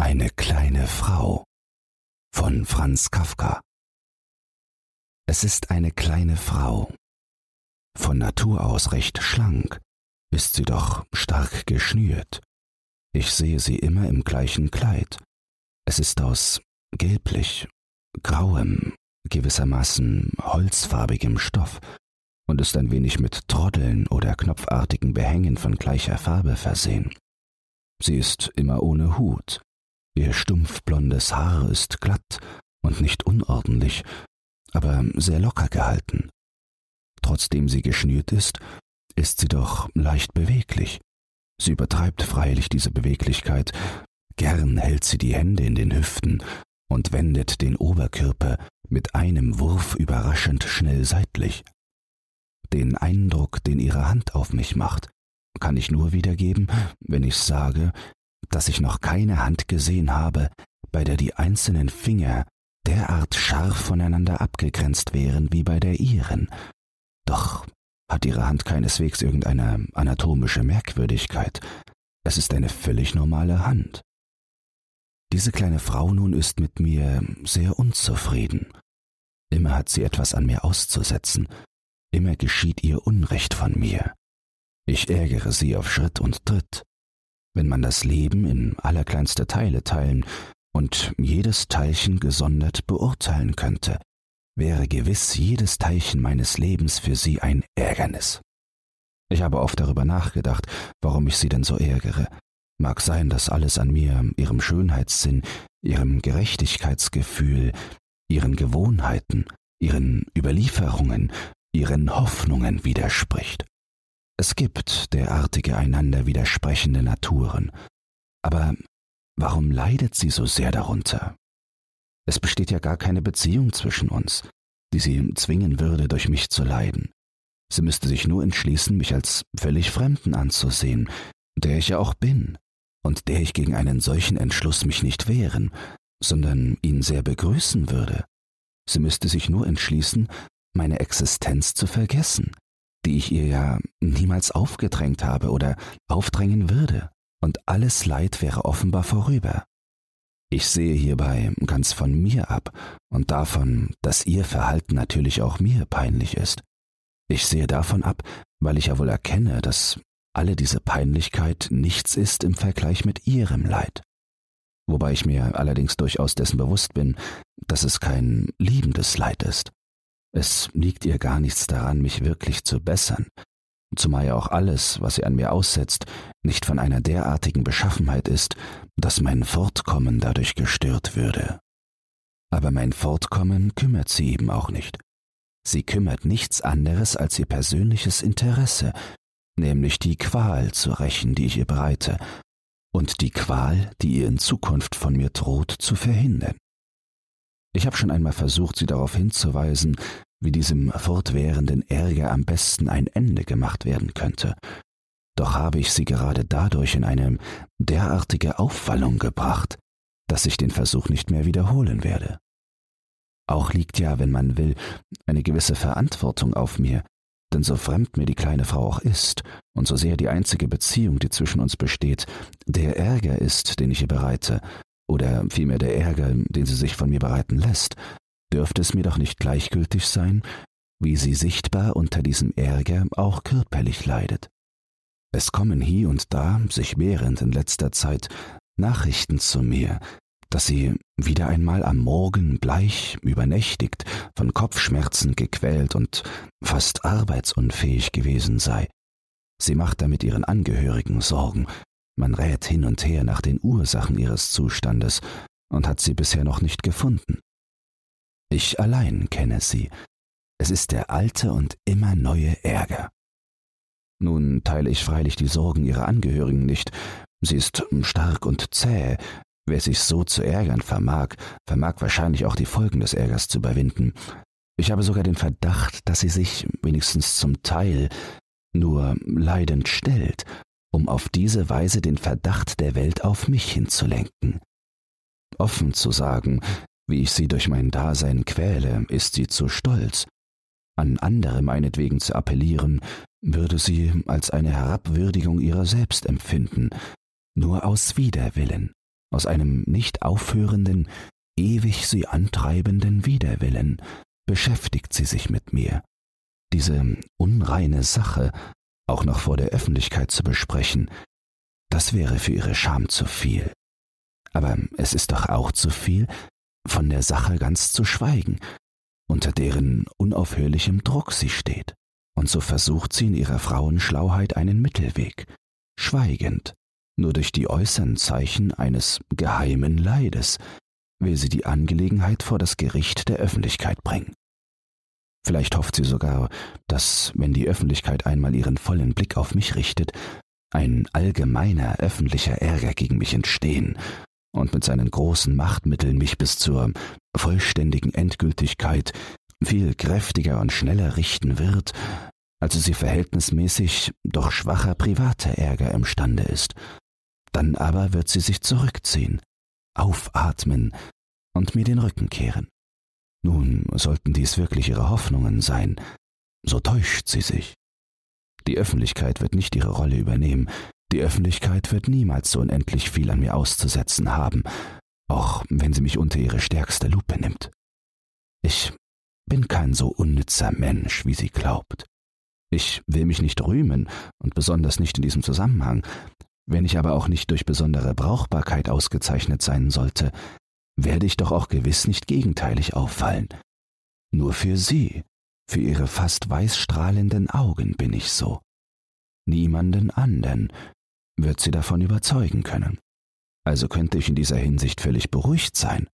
Eine kleine Frau von Franz Kafka Es ist eine kleine Frau. Von Natur aus recht schlank, ist sie doch stark geschnürt. Ich sehe sie immer im gleichen Kleid. Es ist aus gelblich, grauem, gewissermaßen holzfarbigem Stoff und ist ein wenig mit Troddeln oder knopfartigen Behängen von gleicher Farbe versehen. Sie ist immer ohne Hut, Ihr stumpfblondes Haar ist glatt und nicht unordentlich, aber sehr locker gehalten. Trotzdem sie geschnürt ist, ist sie doch leicht beweglich. Sie übertreibt freilich diese Beweglichkeit, gern hält sie die Hände in den Hüften und wendet den Oberkörper mit einem Wurf überraschend schnell seitlich. Den Eindruck, den ihre Hand auf mich macht, kann ich nur wiedergeben, wenn ich sage, dass ich noch keine Hand gesehen habe, bei der die einzelnen Finger derart scharf voneinander abgegrenzt wären wie bei der ihren. Doch hat ihre Hand keineswegs irgendeine anatomische Merkwürdigkeit. Es ist eine völlig normale Hand. Diese kleine Frau nun ist mit mir sehr unzufrieden. Immer hat sie etwas an mir auszusetzen, immer geschieht ihr Unrecht von mir. Ich ärgere sie auf Schritt und Tritt wenn man das Leben in allerkleinste Teile teilen und jedes Teilchen gesondert beurteilen könnte, wäre gewiss jedes Teilchen meines Lebens für sie ein Ärgernis. Ich habe oft darüber nachgedacht, warum ich sie denn so ärgere. Mag sein, dass alles an mir, ihrem Schönheitssinn, ihrem Gerechtigkeitsgefühl, ihren Gewohnheiten, ihren Überlieferungen, ihren Hoffnungen widerspricht. Es gibt derartige einander widersprechende Naturen, aber warum leidet sie so sehr darunter? Es besteht ja gar keine Beziehung zwischen uns, die sie zwingen würde, durch mich zu leiden. Sie müsste sich nur entschließen, mich als völlig Fremden anzusehen, der ich ja auch bin, und der ich gegen einen solchen Entschluss mich nicht wehren, sondern ihn sehr begrüßen würde. Sie müsste sich nur entschließen, meine Existenz zu vergessen, die ich ihr ja niemals aufgedrängt habe oder aufdrängen würde, und alles Leid wäre offenbar vorüber. Ich sehe hierbei ganz von mir ab und davon, dass ihr Verhalten natürlich auch mir peinlich ist. Ich sehe davon ab, weil ich ja wohl erkenne, dass alle diese Peinlichkeit nichts ist im Vergleich mit ihrem Leid. Wobei ich mir allerdings durchaus dessen bewusst bin, dass es kein liebendes Leid ist. Es liegt ihr gar nichts daran, mich wirklich zu bessern, zumal ja auch alles, was sie an mir aussetzt, nicht von einer derartigen Beschaffenheit ist, dass mein Fortkommen dadurch gestört würde. Aber mein Fortkommen kümmert sie eben auch nicht. Sie kümmert nichts anderes als ihr persönliches Interesse, nämlich die Qual zu rächen, die ich ihr bereite, und die Qual, die ihr in Zukunft von mir droht, zu verhindern. Ich habe schon einmal versucht, sie darauf hinzuweisen, wie diesem fortwährenden Ärger am besten ein Ende gemacht werden könnte. Doch habe ich sie gerade dadurch in eine derartige Aufwallung gebracht, dass ich den Versuch nicht mehr wiederholen werde. Auch liegt ja, wenn man will, eine gewisse Verantwortung auf mir, denn so fremd mir die kleine Frau auch ist, und so sehr die einzige Beziehung, die zwischen uns besteht, der Ärger ist, den ich ihr bereite, oder vielmehr der Ärger, den sie sich von mir bereiten lässt, dürfte es mir doch nicht gleichgültig sein, wie sie sichtbar unter diesem Ärger auch körperlich leidet. Es kommen hier und da, sich während in letzter Zeit, Nachrichten zu mir, dass sie wieder einmal am Morgen bleich, übernächtigt, von Kopfschmerzen gequält und fast arbeitsunfähig gewesen sei. Sie macht damit ihren Angehörigen Sorgen, man rät hin und her nach den Ursachen ihres Zustandes und hat sie bisher noch nicht gefunden. Ich allein kenne sie. Es ist der alte und immer neue Ärger. Nun teile ich freilich die Sorgen ihrer Angehörigen nicht. Sie ist stark und zäh. Wer sich so zu ärgern vermag, vermag wahrscheinlich auch die Folgen des Ärgers zu überwinden. Ich habe sogar den Verdacht, dass sie sich, wenigstens zum Teil, nur leidend stellt um auf diese Weise den Verdacht der Welt auf mich hinzulenken. Offen zu sagen, wie ich sie durch mein Dasein quäle, ist sie zu stolz. An andere meinetwegen zu appellieren, würde sie als eine Herabwürdigung ihrer selbst empfinden, nur aus Widerwillen. aus einem nicht aufhörenden, ewig sie antreibenden Widerwillen beschäftigt sie sich mit mir. Diese unreine Sache auch noch vor der Öffentlichkeit zu besprechen, das wäre für ihre Scham zu viel. Aber es ist doch auch zu viel, von der Sache ganz zu schweigen, unter deren unaufhörlichem Druck sie steht. Und so versucht sie in ihrer Frauenschlauheit einen Mittelweg, schweigend, nur durch die äußeren Zeichen eines geheimen Leides will sie die Angelegenheit vor das Gericht der Öffentlichkeit bringen. Vielleicht hofft sie sogar, dass, wenn die Öffentlichkeit einmal ihren vollen Blick auf mich richtet, ein allgemeiner öffentlicher Ärger gegen mich entstehen und mit seinen großen Machtmitteln mich bis zur vollständigen Endgültigkeit viel kräftiger und schneller richten wird, als sie verhältnismäßig doch schwacher privater Ärger imstande ist. Dann aber wird sie sich zurückziehen, aufatmen und mir den Rücken kehren. Nun, sollten dies wirklich ihre Hoffnungen sein, so täuscht sie sich. Die Öffentlichkeit wird nicht ihre Rolle übernehmen, die Öffentlichkeit wird niemals so unendlich viel an mir auszusetzen haben, auch wenn sie mich unter ihre stärkste Lupe nimmt. Ich bin kein so unnützer Mensch, wie sie glaubt. Ich will mich nicht rühmen, und besonders nicht in diesem Zusammenhang. Wenn ich aber auch nicht durch besondere Brauchbarkeit ausgezeichnet sein sollte, werde ich doch auch gewiss nicht gegenteilig auffallen. Nur für Sie, für Ihre fast weißstrahlenden Augen bin ich so. Niemanden anderen wird Sie davon überzeugen können. Also könnte ich in dieser Hinsicht völlig beruhigt sein.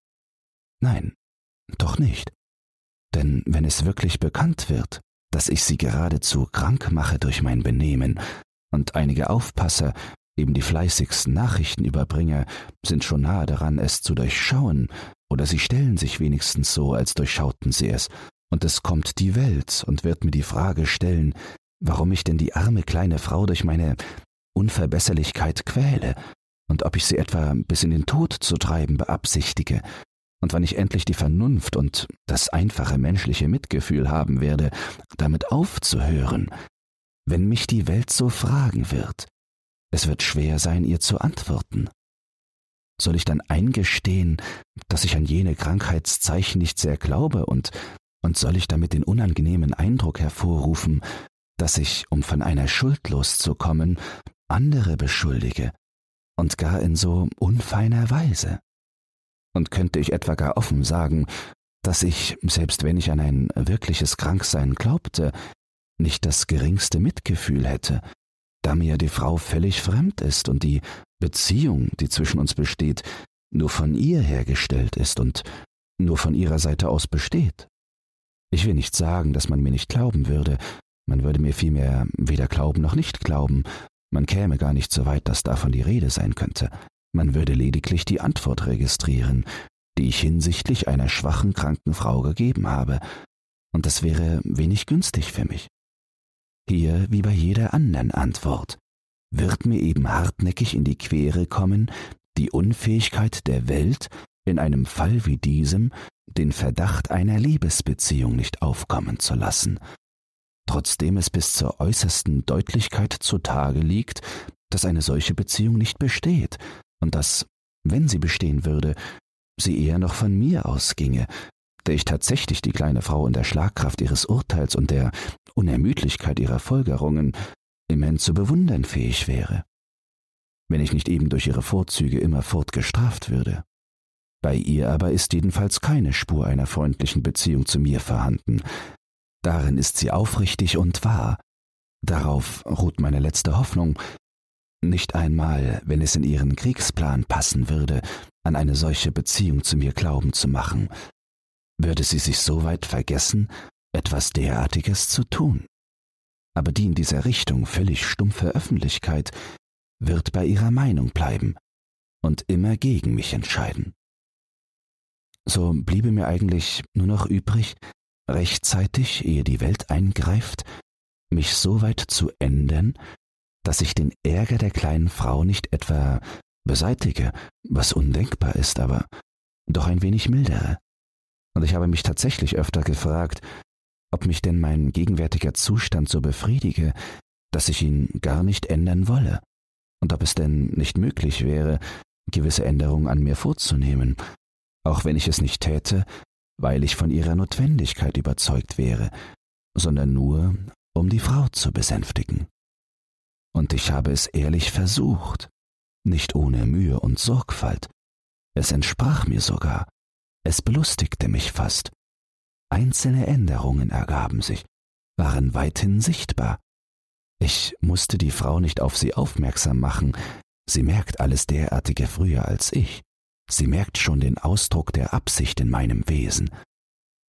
Nein, doch nicht. Denn wenn es wirklich bekannt wird, dass ich Sie geradezu krank mache durch mein Benehmen, und einige Aufpasser eben die fleißigsten Nachrichtenüberbringer, sind schon nahe daran, es zu durchschauen, oder sie stellen sich wenigstens so, als durchschauten sie es, und es kommt die Welt und wird mir die Frage stellen, warum ich denn die arme kleine Frau durch meine Unverbesserlichkeit quäle, und ob ich sie etwa bis in den Tod zu treiben beabsichtige, und wann ich endlich die Vernunft und das einfache menschliche Mitgefühl haben werde, damit aufzuhören, wenn mich die Welt so fragen wird, es wird schwer sein, ihr zu antworten. Soll ich dann eingestehen, dass ich an jene Krankheitszeichen nicht sehr glaube und, und soll ich damit den unangenehmen Eindruck hervorrufen, dass ich, um von einer Schuld loszukommen, andere beschuldige und gar in so unfeiner Weise? Und könnte ich etwa gar offen sagen, dass ich, selbst wenn ich an ein wirkliches Kranksein glaubte, nicht das geringste Mitgefühl hätte da mir die Frau völlig fremd ist und die Beziehung, die zwischen uns besteht, nur von ihr hergestellt ist und nur von ihrer Seite aus besteht. Ich will nicht sagen, dass man mir nicht glauben würde, man würde mir vielmehr weder glauben noch nicht glauben, man käme gar nicht so weit, dass davon die Rede sein könnte, man würde lediglich die Antwort registrieren, die ich hinsichtlich einer schwachen, kranken Frau gegeben habe, und das wäre wenig günstig für mich. Hier wie bei jeder anderen Antwort wird mir eben hartnäckig in die Quere kommen, die Unfähigkeit der Welt, in einem Fall wie diesem den Verdacht einer Liebesbeziehung nicht aufkommen zu lassen, trotzdem es bis zur äußersten Deutlichkeit zutage liegt, dass eine solche Beziehung nicht besteht und dass, wenn sie bestehen würde, sie eher noch von mir ausginge, der ich tatsächlich die kleine Frau in der Schlagkraft ihres Urteils und der Unermüdlichkeit ihrer Folgerungen immerhin zu bewundern fähig wäre, wenn ich nicht eben durch ihre Vorzüge immerfort gestraft würde. Bei ihr aber ist jedenfalls keine Spur einer freundlichen Beziehung zu mir vorhanden. Darin ist sie aufrichtig und wahr. Darauf ruht meine letzte Hoffnung. Nicht einmal, wenn es in ihren Kriegsplan passen würde, an eine solche Beziehung zu mir glauben zu machen, würde sie sich so weit vergessen, etwas derartiges zu tun. Aber die in dieser Richtung völlig stumpfe Öffentlichkeit wird bei ihrer Meinung bleiben und immer gegen mich entscheiden. So bliebe mir eigentlich nur noch übrig, rechtzeitig, ehe die Welt eingreift, mich so weit zu ändern, dass ich den Ärger der kleinen Frau nicht etwa beseitige, was undenkbar ist, aber doch ein wenig mildere. Und ich habe mich tatsächlich öfter gefragt, ob mich denn mein gegenwärtiger Zustand so befriedige, dass ich ihn gar nicht ändern wolle, und ob es denn nicht möglich wäre, gewisse Änderungen an mir vorzunehmen, auch wenn ich es nicht täte, weil ich von ihrer Notwendigkeit überzeugt wäre, sondern nur, um die Frau zu besänftigen. Und ich habe es ehrlich versucht, nicht ohne Mühe und Sorgfalt. Es entsprach mir sogar, es belustigte mich fast. Einzelne Änderungen ergaben sich, waren weithin sichtbar. Ich musste die Frau nicht auf sie aufmerksam machen, sie merkt alles derartige früher als ich, sie merkt schon den Ausdruck der Absicht in meinem Wesen.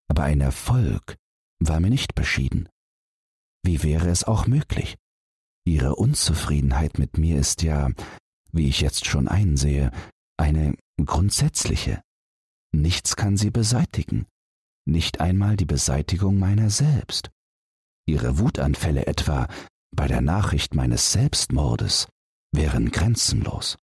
Aber ein Erfolg war mir nicht beschieden. Wie wäre es auch möglich? Ihre Unzufriedenheit mit mir ist ja, wie ich jetzt schon einsehe, eine grundsätzliche. Nichts kann sie beseitigen, nicht einmal die Beseitigung meiner selbst. Ihre Wutanfälle etwa bei der Nachricht meines Selbstmordes wären grenzenlos.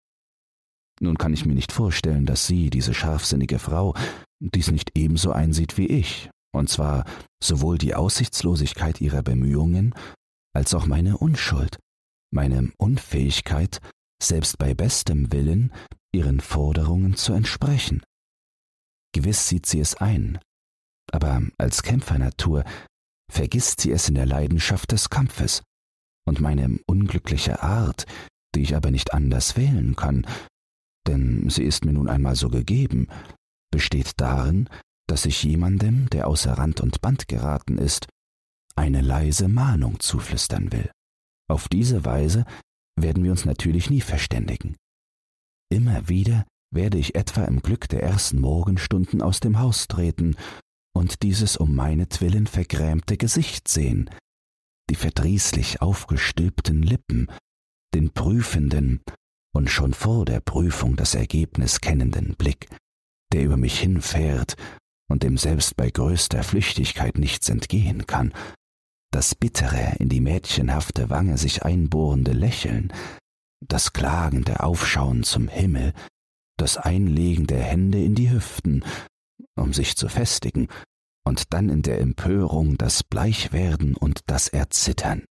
Nun kann ich mir nicht vorstellen, dass sie, diese scharfsinnige Frau, dies nicht ebenso einsieht wie ich, und zwar sowohl die Aussichtslosigkeit ihrer Bemühungen als auch meine Unschuld, meine Unfähigkeit, selbst bei bestem Willen ihren Forderungen zu entsprechen. Gewiss sieht sie es ein, aber als Kämpfernatur vergisst sie es in der Leidenschaft des Kampfes, und meine unglückliche Art, die ich aber nicht anders wählen kann, denn sie ist mir nun einmal so gegeben, besteht darin, dass ich jemandem, der außer Rand und Band geraten ist, eine leise Mahnung zuflüstern will. Auf diese Weise werden wir uns natürlich nie verständigen. Immer wieder werde ich etwa im Glück der ersten Morgenstunden aus dem Haus treten und dieses um meinetwillen vergrämte Gesicht sehen, die verdrießlich aufgestülpten Lippen, den prüfenden und schon vor der Prüfung das Ergebnis kennenden Blick, der über mich hinfährt und dem selbst bei größter Flüchtigkeit nichts entgehen kann, das bittere, in die mädchenhafte Wange sich einbohrende Lächeln, das klagende Aufschauen zum Himmel, das Einlegen der Hände in die Hüften, um sich zu festigen, und dann in der Empörung das Bleichwerden und das Erzittern.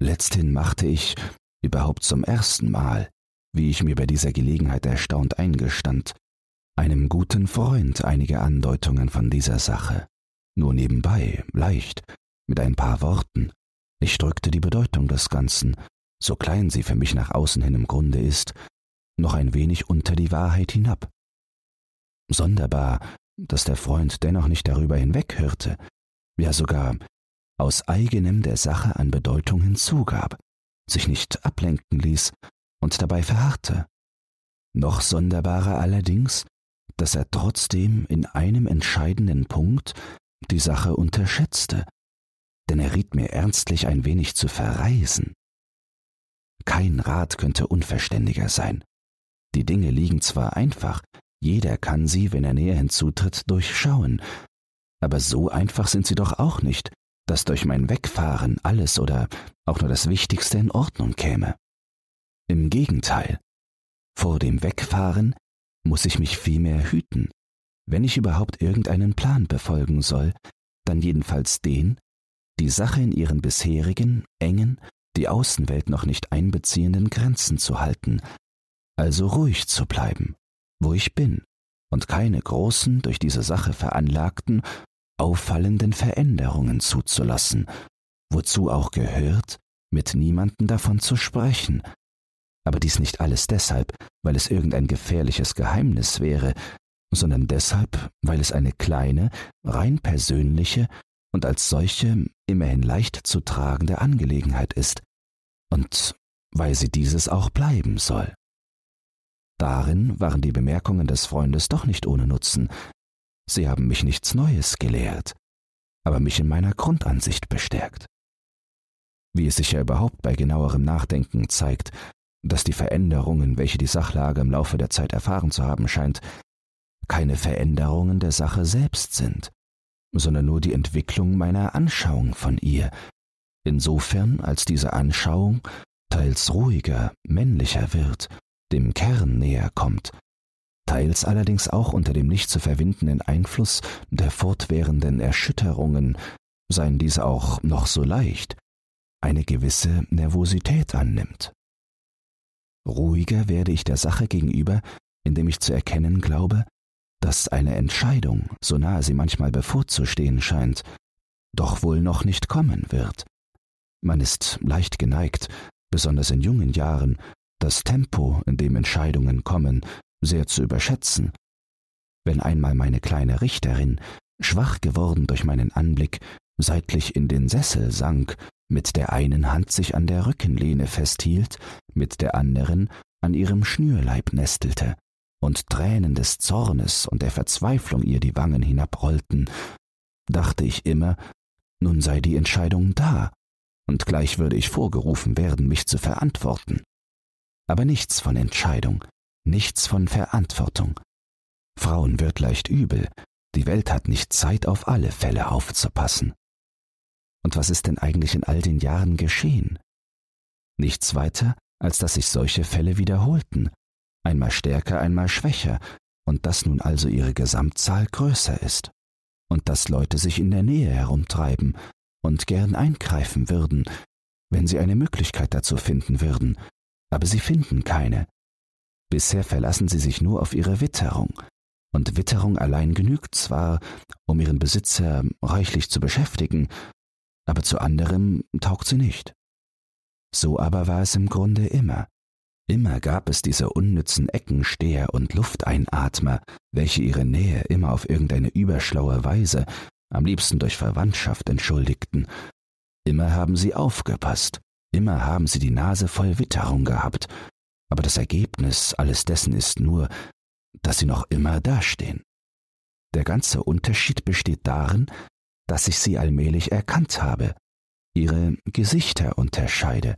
Letzthin machte ich, überhaupt zum ersten Mal, wie ich mir bei dieser Gelegenheit erstaunt eingestand, einem guten Freund einige Andeutungen von dieser Sache, nur nebenbei, leicht, mit ein paar Worten. Ich drückte die Bedeutung des Ganzen, so klein sie für mich nach außen hin im Grunde ist, noch ein wenig unter die Wahrheit hinab. Sonderbar, dass der Freund dennoch nicht darüber hinweghörte, ja sogar aus eigenem der Sache an Bedeutung hinzugab, sich nicht ablenken ließ und dabei verharrte. Noch sonderbarer allerdings, dass er trotzdem in einem entscheidenden Punkt die Sache unterschätzte denn er riet mir ernstlich ein wenig zu verreisen. Kein Rat könnte unverständiger sein. Die Dinge liegen zwar einfach, jeder kann sie, wenn er näher hinzutritt, durchschauen, aber so einfach sind sie doch auch nicht, dass durch mein Wegfahren alles oder auch nur das Wichtigste in Ordnung käme. Im Gegenteil, vor dem Wegfahren muss ich mich vielmehr hüten. Wenn ich überhaupt irgendeinen Plan befolgen soll, dann jedenfalls den, die Sache in ihren bisherigen, engen, die Außenwelt noch nicht einbeziehenden Grenzen zu halten, also ruhig zu bleiben, wo ich bin, und keine großen, durch diese Sache veranlagten, auffallenden Veränderungen zuzulassen, wozu auch gehört, mit niemanden davon zu sprechen, aber dies nicht alles deshalb, weil es irgendein gefährliches Geheimnis wäre, sondern deshalb, weil es eine kleine, rein persönliche und als solche immerhin leicht zu tragende Angelegenheit ist und weil sie dieses auch bleiben soll. Darin waren die Bemerkungen des Freundes doch nicht ohne Nutzen. Sie haben mich nichts Neues gelehrt, aber mich in meiner Grundansicht bestärkt. Wie es sich ja überhaupt bei genauerem Nachdenken zeigt, dass die Veränderungen, welche die Sachlage im Laufe der Zeit erfahren zu haben scheint, keine Veränderungen der Sache selbst sind, sondern nur die Entwicklung meiner Anschauung von ihr, insofern als diese Anschauung teils ruhiger, männlicher wird, dem Kern näher kommt, teils allerdings auch unter dem nicht zu verwindenden Einfluss der fortwährenden Erschütterungen, seien diese auch noch so leicht, eine gewisse Nervosität annimmt. ruhiger werde ich der Sache gegenüber, indem ich zu erkennen glaube, dass eine Entscheidung, so nahe sie manchmal bevorzustehen scheint, doch wohl noch nicht kommen wird. Man ist leicht geneigt, besonders in jungen Jahren, das Tempo, in dem Entscheidungen kommen, sehr zu überschätzen. Wenn einmal meine kleine Richterin, schwach geworden durch meinen Anblick, seitlich in den Sessel sank, mit der einen Hand sich an der Rückenlehne festhielt, mit der anderen an ihrem Schnürleib nestelte, und Tränen des Zornes und der Verzweiflung ihr die Wangen hinabrollten, dachte ich immer, nun sei die Entscheidung da, und gleich würde ich vorgerufen werden, mich zu verantworten. Aber nichts von Entscheidung, nichts von Verantwortung. Frauen wird leicht übel, die Welt hat nicht Zeit, auf alle Fälle aufzupassen. Und was ist denn eigentlich in all den Jahren geschehen? Nichts weiter, als dass sich solche Fälle wiederholten, einmal stärker, einmal schwächer, und dass nun also ihre Gesamtzahl größer ist, und dass Leute sich in der Nähe herumtreiben und gern eingreifen würden, wenn sie eine Möglichkeit dazu finden würden, aber sie finden keine. Bisher verlassen sie sich nur auf ihre Witterung, und Witterung allein genügt zwar, um ihren Besitzer reichlich zu beschäftigen, aber zu anderem taugt sie nicht. So aber war es im Grunde immer. Immer gab es diese unnützen Eckensteher und Lufteinatmer, welche ihre Nähe immer auf irgendeine überschlaue Weise, am liebsten durch Verwandtschaft, entschuldigten. Immer haben sie aufgepasst, immer haben sie die Nase voll Witterung gehabt, aber das Ergebnis alles dessen ist nur, dass sie noch immer dastehen. Der ganze Unterschied besteht darin, dass ich sie allmählich erkannt habe, ihre Gesichter unterscheide.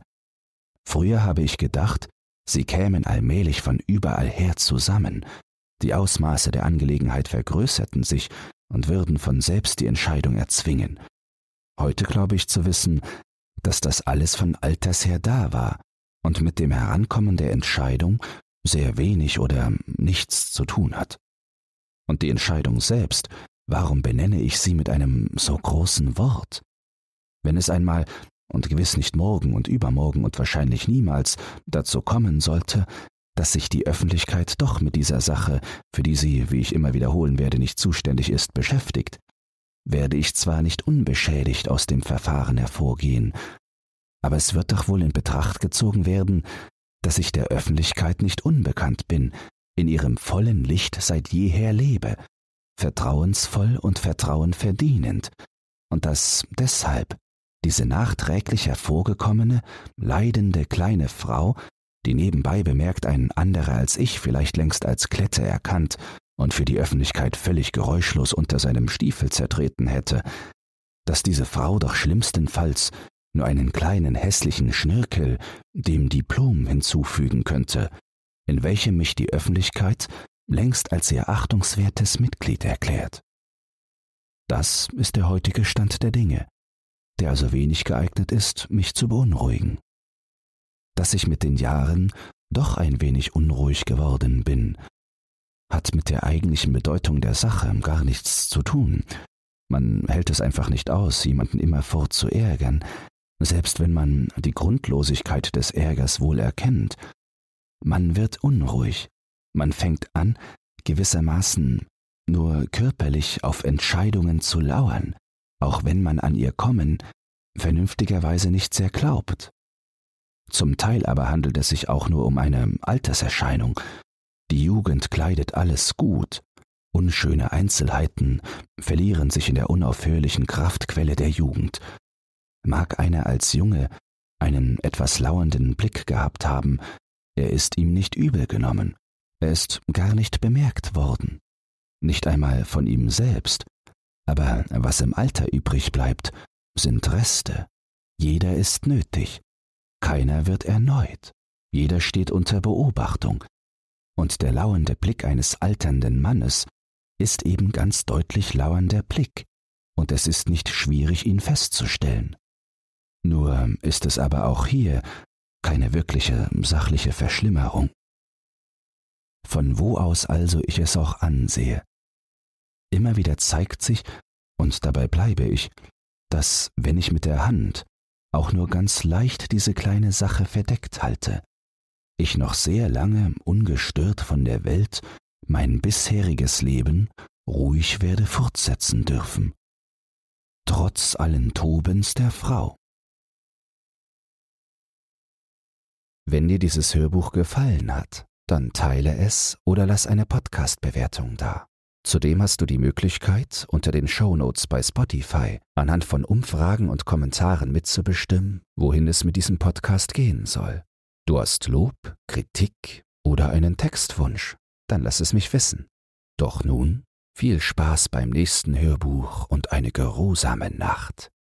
Früher habe ich gedacht, sie kämen allmählich von überall her zusammen, die Ausmaße der Angelegenheit vergrößerten sich und würden von selbst die Entscheidung erzwingen. Heute glaube ich zu wissen, dass das alles von alters her da war und mit dem Herankommen der Entscheidung sehr wenig oder nichts zu tun hat. Und die Entscheidung selbst Warum benenne ich sie mit einem so großen Wort? Wenn es einmal, und gewiss nicht morgen und übermorgen und wahrscheinlich niemals, dazu kommen sollte, dass sich die Öffentlichkeit doch mit dieser Sache, für die sie, wie ich immer wiederholen werde, nicht zuständig ist, beschäftigt, werde ich zwar nicht unbeschädigt aus dem Verfahren hervorgehen, aber es wird doch wohl in Betracht gezogen werden, dass ich der Öffentlichkeit nicht unbekannt bin, in ihrem vollen Licht seit jeher lebe vertrauensvoll und Vertrauen verdienend, und dass deshalb diese nachträglich hervorgekommene, leidende kleine Frau, die nebenbei bemerkt ein anderer als ich vielleicht längst als Klette erkannt und für die Öffentlichkeit völlig geräuschlos unter seinem Stiefel zertreten hätte, dass diese Frau doch schlimmstenfalls nur einen kleinen hässlichen Schnirkel dem Diplom hinzufügen könnte, in welchem mich die Öffentlichkeit längst als ihr achtungswertes Mitglied erklärt. Das ist der heutige Stand der Dinge, der also wenig geeignet ist, mich zu beunruhigen. Dass ich mit den Jahren doch ein wenig unruhig geworden bin, hat mit der eigentlichen Bedeutung der Sache gar nichts zu tun. Man hält es einfach nicht aus, jemanden immerfort zu ärgern, selbst wenn man die Grundlosigkeit des Ärgers wohl erkennt. Man wird unruhig, man fängt an, gewissermaßen nur körperlich auf Entscheidungen zu lauern, auch wenn man an ihr kommen, vernünftigerweise nicht sehr glaubt. Zum Teil aber handelt es sich auch nur um eine Alterserscheinung. Die Jugend kleidet alles gut, unschöne Einzelheiten verlieren sich in der unaufhörlichen Kraftquelle der Jugend. Mag einer als Junge einen etwas lauernden Blick gehabt haben, er ist ihm nicht übel genommen. Er ist gar nicht bemerkt worden, nicht einmal von ihm selbst, aber was im Alter übrig bleibt, sind Reste. Jeder ist nötig, keiner wird erneut, jeder steht unter Beobachtung, und der lauernde Blick eines alternden Mannes ist eben ganz deutlich lauernder Blick, und es ist nicht schwierig, ihn festzustellen. Nur ist es aber auch hier keine wirkliche sachliche Verschlimmerung von wo aus also ich es auch ansehe. Immer wieder zeigt sich, und dabei bleibe ich, dass, wenn ich mit der Hand auch nur ganz leicht diese kleine Sache verdeckt halte, ich noch sehr lange ungestört von der Welt mein bisheriges Leben ruhig werde fortsetzen dürfen, trotz allen Tobens der Frau. Wenn dir dieses Hörbuch gefallen hat, dann teile es oder lass eine Podcast-Bewertung da. Zudem hast du die Möglichkeit, unter den Shownotes bei Spotify anhand von Umfragen und Kommentaren mitzubestimmen, wohin es mit diesem Podcast gehen soll. Du hast Lob, Kritik oder einen Textwunsch, dann lass es mich wissen. Doch nun viel Spaß beim nächsten Hörbuch und eine geruhsame Nacht.